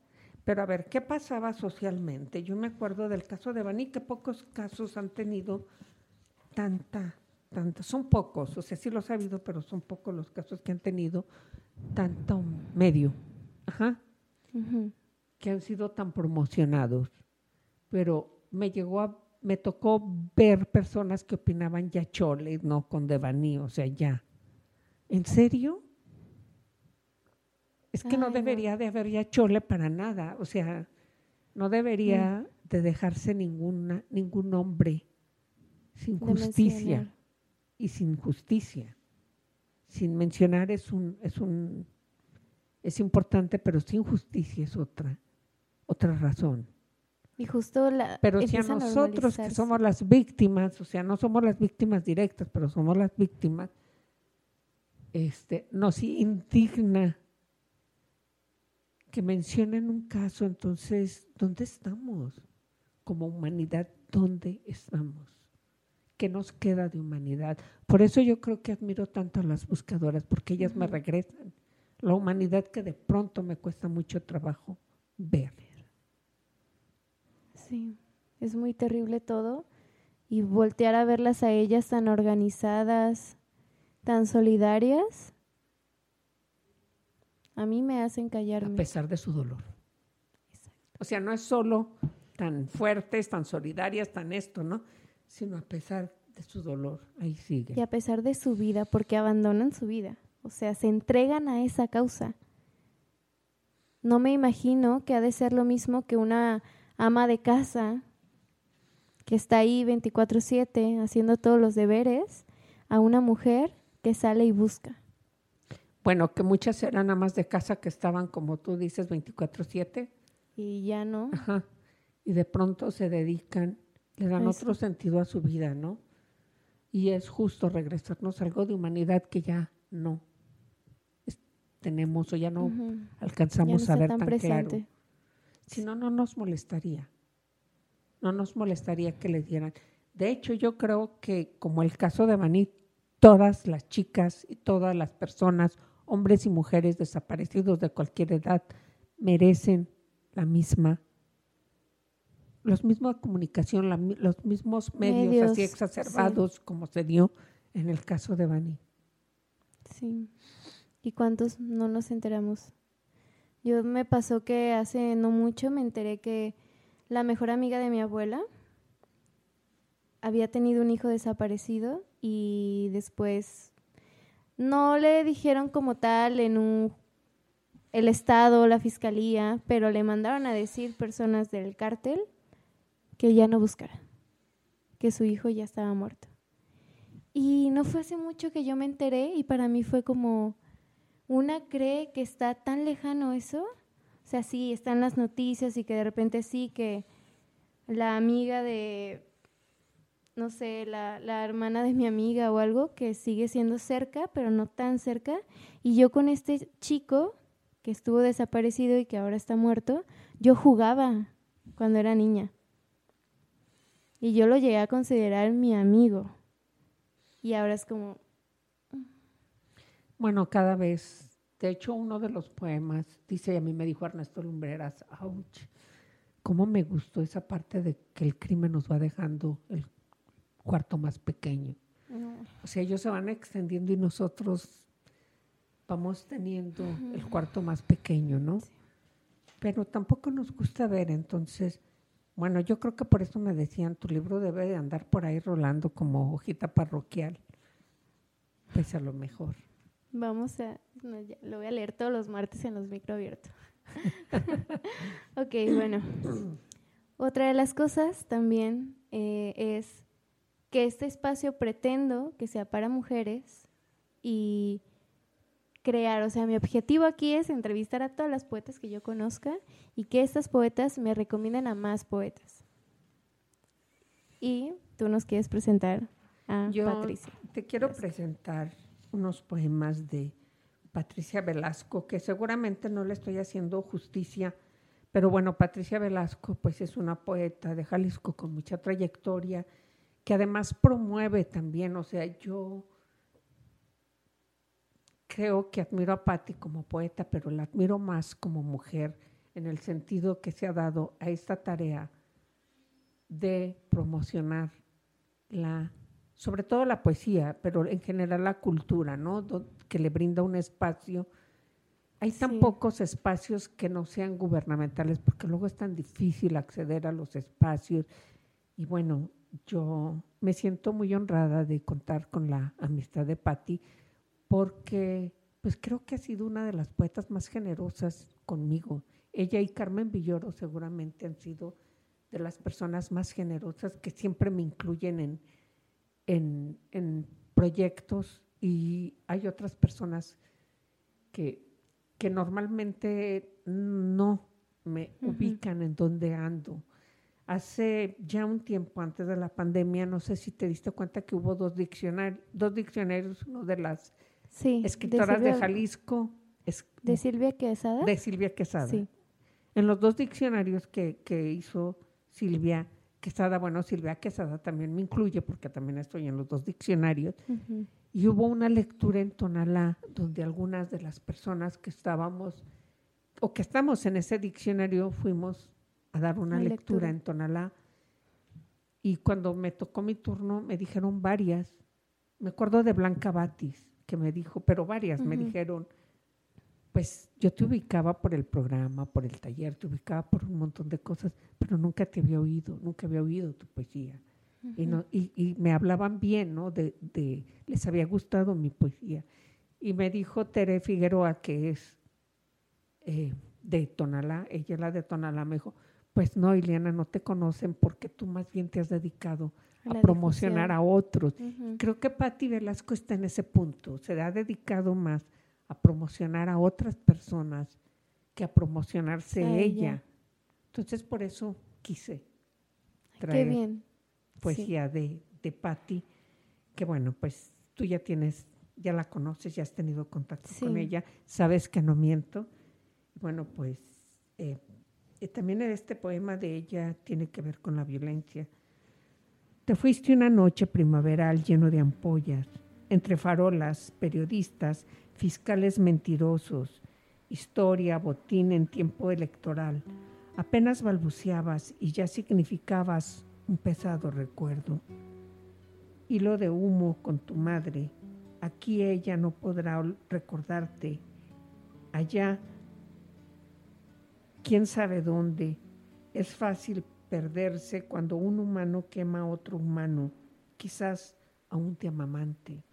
Speaker 2: Pero a ver, ¿qué pasaba socialmente? Yo me acuerdo del caso de Bani, que pocos casos han tenido tanta, tanta, son pocos, o sea, sí los ha habido, pero son pocos los casos que han tenido tanto medio, ajá, que han sido tan promocionados. Pero me llegó a, me tocó ver personas que opinaban ya chole, no con Devani, o sea, ya. ¿En serio? Es que no debería de haber ya chole para nada, o sea, no debería mm. de dejarse ninguna, ningún nombre sin justicia y sin justicia. Sin mencionar es un, es un, es importante, pero sin justicia es otra, otra razón.
Speaker 1: Y justo la.
Speaker 2: Pero si a nosotros que somos las víctimas, o sea, no somos las víctimas directas, pero somos las víctimas, este, nos indigna que mencionen un caso, entonces, ¿dónde estamos? Como humanidad, ¿dónde estamos? ¿Qué nos queda de humanidad? Por eso yo creo que admiro tanto a las buscadoras, porque ellas me regresan la humanidad que de pronto me cuesta mucho trabajo ver.
Speaker 1: Sí, es muy terrible todo. Y voltear a verlas a ellas tan organizadas, tan solidarias, a mí me hacen callarme.
Speaker 2: A pesar de su dolor. O sea, no es solo tan fuertes, tan solidarias, tan esto, ¿no? Sino a pesar de su dolor, ahí sigue.
Speaker 1: Y a pesar de su vida, porque abandonan su vida. O sea, se entregan a esa causa. No me imagino que ha de ser lo mismo que una ama de casa que está ahí 24/7 haciendo todos los deberes, a una mujer que sale y busca.
Speaker 2: Bueno, que muchas eran amas de casa que estaban, como tú dices, 24/7.
Speaker 1: Y ya no.
Speaker 2: Ajá. Y de pronto se dedican, le dan otro sentido a su vida, ¿no? Y es justo regresarnos a algo de humanidad que ya no tenemos o ya no alcanzamos a ver tan, claro. Si no, no nos molestaría. No nos molestaría que le dieran. De hecho, yo creo que como el caso de Manit, todas las chicas y todas las personas hombres y mujeres desaparecidos de cualquier edad merecen la misma, los mismos comunicación, los mismos medios, así exacerbados como se dio en el caso de Bani.
Speaker 1: Sí. ¿Y cuántos no nos enteramos? Yo me pasó que hace no mucho me enteré que la mejor amiga de mi abuela había tenido un hijo desaparecido y después no le dijeron como tal en el estado, la fiscalía, pero le mandaron a decir personas del cártel que ya no buscara, que su hijo ya estaba muerto. Y no fue hace mucho que yo me enteré y para mí fue como, una cree que está tan lejano eso, o sea, sí, están las noticias y que de repente sí, que la amiga de, no sé, la, la, hermana de mi amiga o algo, que sigue siendo cerca, pero no tan cerca, y yo con este chico que estuvo desaparecido y que ahora está muerto, yo jugaba cuando era niña. Y yo lo llegué a considerar mi amigo. Y ahora es como...
Speaker 2: Bueno, cada vez, de hecho uno de los poemas, dice, a mí me dijo Ernesto Lumbreras, ouch, cómo me gustó esa parte de que el crimen nos va dejando el cuarto más pequeño. O sea, ellos se van extendiendo y nosotros vamos teniendo el cuarto más pequeño, ¿no? Pero tampoco nos gusta ver, entonces, bueno, yo creo que por eso me decían, tu libro debe de andar por ahí rolando como hojita parroquial. Pues a lo mejor.
Speaker 1: Vamos a, lo voy a leer todos los martes en los micro abiertos. ok, bueno. Otra de las cosas también eh, es que este espacio pretendo que sea para mujeres y crear, o sea, mi objetivo aquí es entrevistar a todas las poetas que yo conozca y que estas poetas me recomienden a más poetas. Y tú nos quieres presentar a
Speaker 2: yo
Speaker 1: Patricia.
Speaker 2: Te quiero presentar unos poemas de Patricia Velasco, que seguramente no le estoy haciendo justicia, pero bueno, Patricia Velasco pues es una poeta de Jalisco con mucha trayectoria, que además promueve también, o sea, yo creo que admiro a Patti como poeta, pero la admiro más como mujer en el sentido que se ha dado a esta tarea de promocionar la, sobre todo la poesía, pero en general la cultura, ¿no? que le brinda un espacio. Hay tan pocos espacios que no sean gubernamentales, porque luego es tan difícil acceder a los espacios. Y bueno, yo me siento muy honrada de contar con la amistad de Patti, porque pues creo que ha sido una de las poetas más generosas conmigo. Ella y Carmen Villoro seguramente han sido de las personas más generosas que siempre me incluyen en, en, proyectos y hay otras personas que, que normalmente no me ubican en donde ando. Hace ya un tiempo antes de la pandemia, no sé si te diste cuenta que hubo dos diccionarios, dos diccionarios, uno de las sí, escritoras de, Jalisco.
Speaker 1: ¿De Silvia Quesada?
Speaker 2: De Silvia Quesada. Sí. En los dos diccionarios que, que hizo Silvia Quesada, bueno, Silvia Quesada también me incluye porque también estoy en los dos diccionarios. Y hubo una lectura en Tonalá donde algunas de las personas que estábamos o que estamos en ese diccionario fuimos a dar una lectura, lectura en Tonalá. Y cuando me tocó mi turno, me dijeron varias. Me acuerdo de Blanca Batis, que me dijo, pero varias me dijeron, pues yo te ubicaba por el programa, por el taller, te ubicaba por un montón de cosas, pero nunca te había oído, nunca había oído tu poesía. y, no, y, me hablaban bien, ¿no? De, de, les había gustado mi poesía. Y me dijo Tere Figueroa, que es eh, de Tonalá, ella es la de Tonalá, me dijo, pues no, Ileana, no te conocen porque tú más bien te has dedicado a promocionar a otros. Creo que Patti Velasco está en ese punto, se ha dedicado más a promocionar a otras personas que a promocionarse ella. Entonces por eso quise traer poesía de, de Patti, que bueno, pues tú ya tienes, ya la conoces, ya has tenido contacto con ella, sabes que no miento. Bueno, pues eh, eh, también este poema de ella tiene que ver con la violencia. Te fuiste una noche primaveral lleno de ampollas, entre farolas, periodistas, fiscales mentirosos, historia, botín en tiempo electoral. Apenas balbuceabas y ya significabas un pesado recuerdo. Hilo de humo con tu madre. Aquí ella no podrá recordarte. Allá quién sabe dónde. Es fácil perderse cuando un humano quema a otro humano, quizás a un te amamante.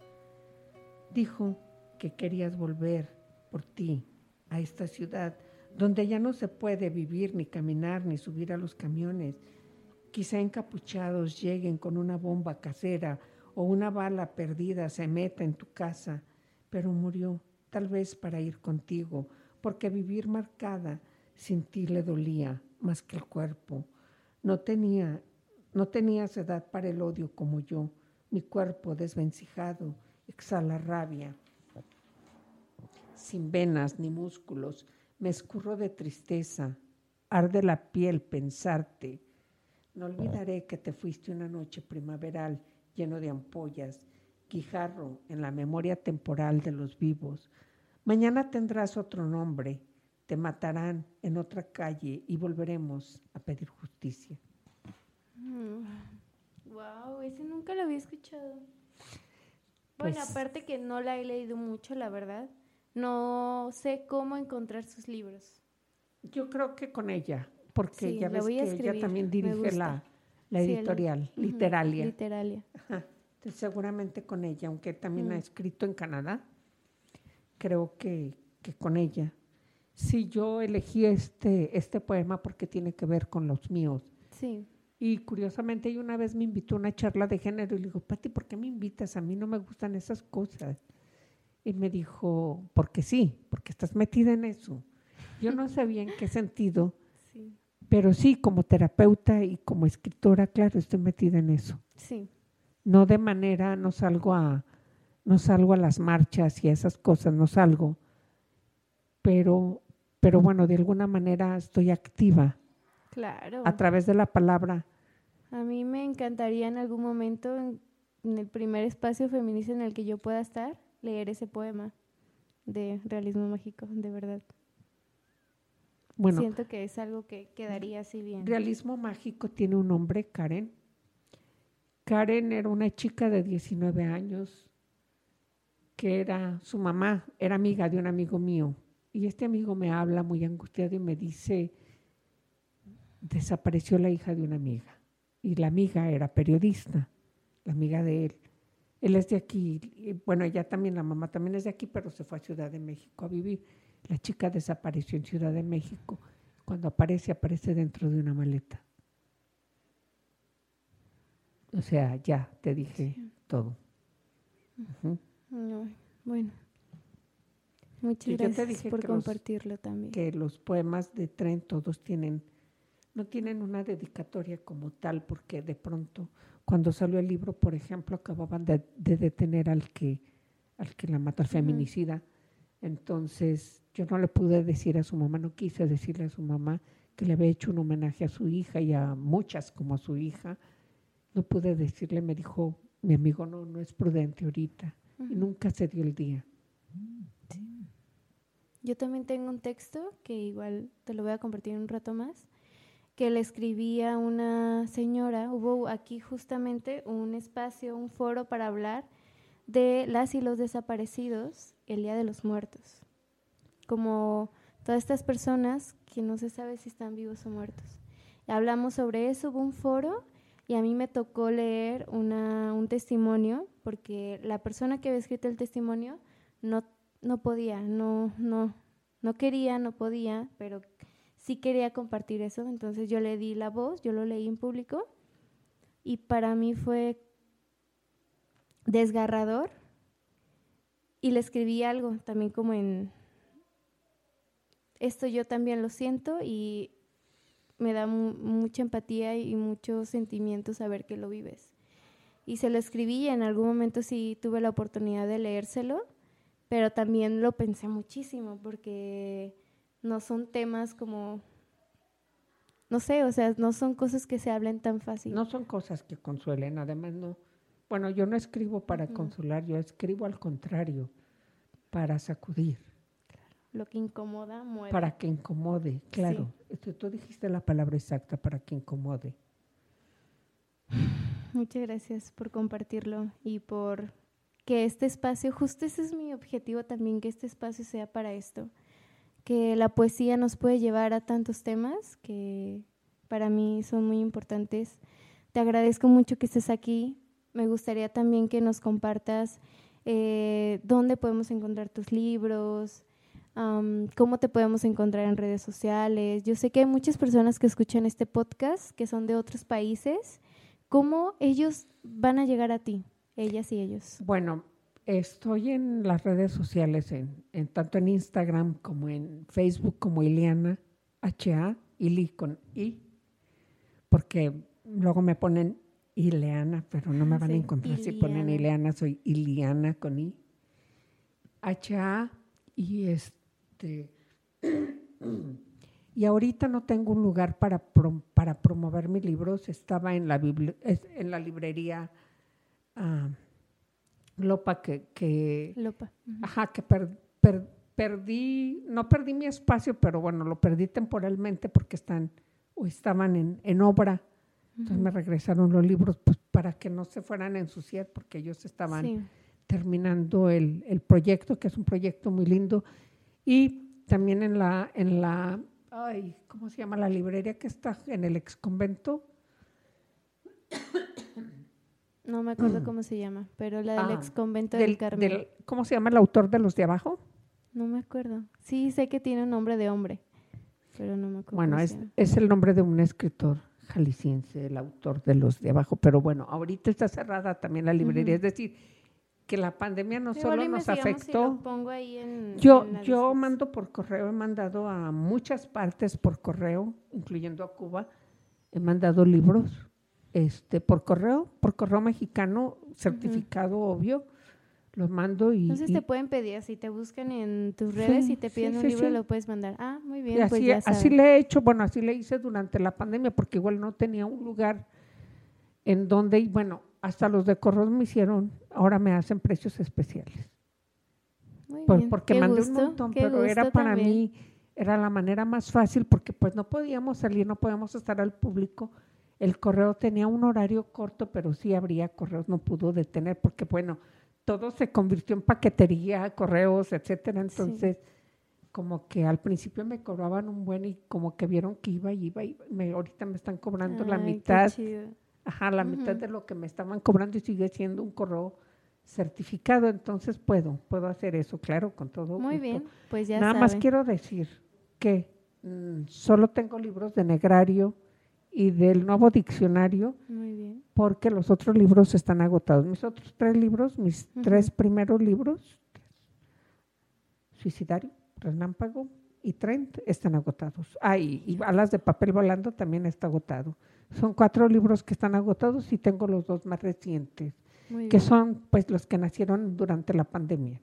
Speaker 2: Dijo que querías volver por ti a esta ciudad donde ya no se puede vivir, ni caminar, ni subir a los camiones. Quizá encapuchados lleguen con una bomba casera o una bala perdida se meta en tu casa, pero murió, tal vez para ir contigo, porque vivir marcada sin ti le dolía más que el cuerpo. No tenía, no tenías edad para el odio como yo. Mi cuerpo desvencijado exhala rabia. Sin venas ni músculos, me escurro de tristeza. Arde la piel pensarte. No olvidaré que te fuiste una noche primaveral lleno de ampollas, guijarro en la memoria temporal de los vivos. Mañana tendrás otro nombre, te matarán en otra calle y volveremos a pedir justicia.
Speaker 1: wow, ese nunca lo había escuchado. bueno, pues aparte que no la he leído mucho, la verdad. No sé cómo encontrar sus libros.
Speaker 2: Yo creo que con ella, porque ya ves que ella también dirige la, editorial, Literalia.
Speaker 1: Literalia.
Speaker 2: seguramente con ella, aunque también ha mm. escrito en Canadá, creo que, que, con ella. Sí, yo elegí este, este poema porque tiene que ver con los míos.
Speaker 1: Sí.
Speaker 2: Y curiosamente, ella una vez me invitó a una charla de género y le digo, Pati, ¿por qué me invitas? A mí no me gustan esas cosas. Y me dijo, porque sí, porque estás metida en eso. Yo no sabía en qué sentido, pero sí, como terapeuta y como escritora, claro, estoy metida en eso.
Speaker 1: Sí.
Speaker 2: No de manera, no salgo a, no salgo a las marchas y a esas cosas, no salgo, pero, pero bueno, de alguna manera estoy activa.
Speaker 1: Claro.
Speaker 2: A través de la palabra.
Speaker 1: A mí me encantaría en algún momento, en el primer espacio feminista en el que yo pueda estar, leer ese poema de realismo mágico, de verdad.
Speaker 2: Bueno,
Speaker 1: Siento que es algo que quedaría así bien.
Speaker 2: Realismo mágico tiene un nombre, Karen. Karen era una chica de 19 años que era su mamá, era amiga de un amigo mío. Y este amigo me habla muy angustiado y me dice, desapareció la hija de una amiga. Y la amiga era periodista, la amiga de él. Él es de aquí, y bueno, ella también, la mamá también es de aquí, pero se fue a Ciudad de México a vivir. La chica desapareció en Ciudad de México. Cuando aparece, aparece dentro de una maleta. O sea, ya te dije todo.
Speaker 1: bueno. Muchas gracias por compartirlo también.
Speaker 2: Que los poemas de Tren todos tienen, no tienen una dedicatoria como tal, porque de pronto cuando salió el libro, por ejemplo, acababan de, detener al que, al que la mató, al feminicida. Entonces yo no le pude decir a su mamá, no quise decirle a su mamá que le había hecho un homenaje a su hija y a muchas como a su hija. No pude decirle, me dijo, mi amigo, no, no es prudente ahorita. Y nunca se dio el día.
Speaker 1: Yo también tengo un texto que igual te lo voy a compartir un rato más que le escribía una señora. Hubo aquí justamente un espacio, un foro para hablar de las y los desaparecidos el Día de los Muertos. Como todas estas personas que no se sabe si están vivos o muertos. Hablamos sobre eso, hubo un foro y a mí me tocó leer una, un testimonio porque la persona que había escrito el testimonio no, no podía, no, no, no quería, no podía, pero sí quería compartir eso, entonces yo le di la voz, yo lo leí en público y para mí fue desgarrador y le escribí algo también como en esto yo también lo siento y me da mucha empatía y muchos sentimientos saber que lo vives. Y se lo escribí y en algún momento sí tuve la oportunidad de leérselo, pero también lo pensé muchísimo porque no son temas como, no sé, o sea, no son cosas que se hablen tan fácil.
Speaker 2: No son cosas que consuelen, además no. Bueno, yo no escribo para consolar, yo escribo al contrario, para sacudir.
Speaker 1: Lo que incomoda muere.
Speaker 2: Para que incomode, claro. tú dijiste la palabra exacta, para que incomode.
Speaker 1: Muchas gracias por compartirlo y por que este espacio, justo ese es mi objetivo también, que este espacio sea para esto, que la poesía nos puede llevar a tantos temas que para mí son muy importantes. Te agradezco mucho que estés aquí. Me gustaría también que nos compartas eh, dónde podemos encontrar tus libros, cómo te podemos encontrar en redes sociales. Yo sé que hay muchas personas que escuchan este podcast que son de otros países. ¿Cómo ellos van a llegar a ti, ellas y ellos?
Speaker 2: Bueno, estoy en las redes sociales, en, tanto en Instagram como en Facebook, como Ileana, H-A, Ili con I, porque luego me ponen Ileana, pero no me van a encontrar si ponen Ileana, soy Iliana con I. H-A y este. y ahorita no tengo un lugar para, para promover mis libros. Estaba en la, en la librería uh, Lopa que, que
Speaker 1: Lopa.
Speaker 2: Ajá, que perdí, no perdí mi espacio, pero bueno, lo perdí temporalmente porque están o estaban en, en obra entonces me regresaron los libros pues, para que no se fueran a ensuciar porque ellos estaban terminando el, el, proyecto, que es un proyecto muy lindo. Y también en la, en la, ay, ¿cómo se llama? La librería que está en el ex convento.
Speaker 1: No me acuerdo cómo se llama, pero la del ah, ex convento del, Carmen.
Speaker 2: ¿Cómo se llama el autor de los de abajo?
Speaker 1: No me acuerdo. Sí, sé que tiene un nombre de hombre, pero no me acuerdo.
Speaker 2: Bueno, es, es el nombre de un escritor jalisciense, el autor de los de abajo, pero bueno, ahorita está cerrada también la librería, es decir, que la pandemia no solo nos afectó. yo yo mando por correo, he mandado a muchas partes por correo, incluyendo a Cuba, he mandado libros este por correo, por correo mexicano, certificado obvio los mando y...
Speaker 1: Entonces te pueden pedir, si te buscan en tus redes y te piden un libro, lo puedes mandar. Ah, muy bien,
Speaker 2: así,
Speaker 1: pues ya
Speaker 2: Así le he hecho, bueno, así le hice durante la pandemia, porque igual no tenía un lugar en donde, y bueno, hasta los de Corros me hicieron, ahora me hacen precios especiales. Muy bien. Porque mandé un montón, pero era para mí, era la manera más fácil, porque pues no podíamos salir, no podíamos estar al público. El correo tenía un horario corto, pero sí habría correos, no pudo detener, porque bueno, todo se convirtió en paquetería, correos, etcétera. Entonces, como que al principio me cobraban un buen y como que vieron que iba y iba y me, ahorita me están cobrando la mitad. Ajá, la mitad de lo que me estaban cobrando y sigue siendo un correo certificado, entonces puedo, puedo hacer eso, claro, con todo.
Speaker 1: Muy bien, pues ya
Speaker 2: Nada más quiero decir que mm, solo tengo libros de negrario, y del nuevo diccionario, porque los otros libros están agotados. Mis otros tres libros, mis tres primeros libros, Suicidario, Relámpago y Trent, están agotados. Ah, y, Alas de Papel Volando también está agotado. Son cuatro libros que están agotados y tengo los dos más recientes, que son pues los que nacieron durante la pandemia.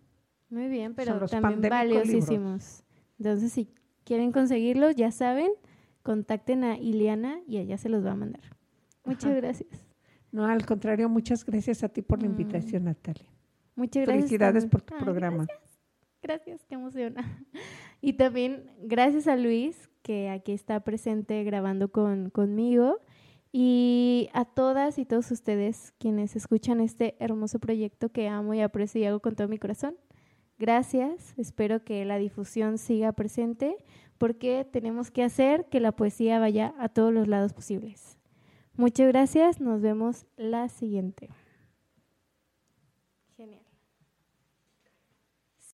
Speaker 1: Muy bien, pero también valiosísimos. Entonces, si quieren conseguirlos, ya saben, contacten a Ileana y ella se los va a mandar. Muchas gracias.
Speaker 2: No, al contrario, muchas gracias a ti por la mm. invitación, Natalia.
Speaker 1: Muchas gracias.
Speaker 2: Felicidades por tu programa.
Speaker 1: Gracias. gracias, qué emociona. Y también gracias a Luis, que aquí está presente grabando con, conmigo, y a todas y todos ustedes quienes escuchan este hermoso proyecto que amo y aprecio y hago con todo mi corazón. Gracias, espero que la difusión siga presente porque tenemos que hacer que la poesía vaya a todos los lados posibles. Muchas gracias, nos vemos la siguiente.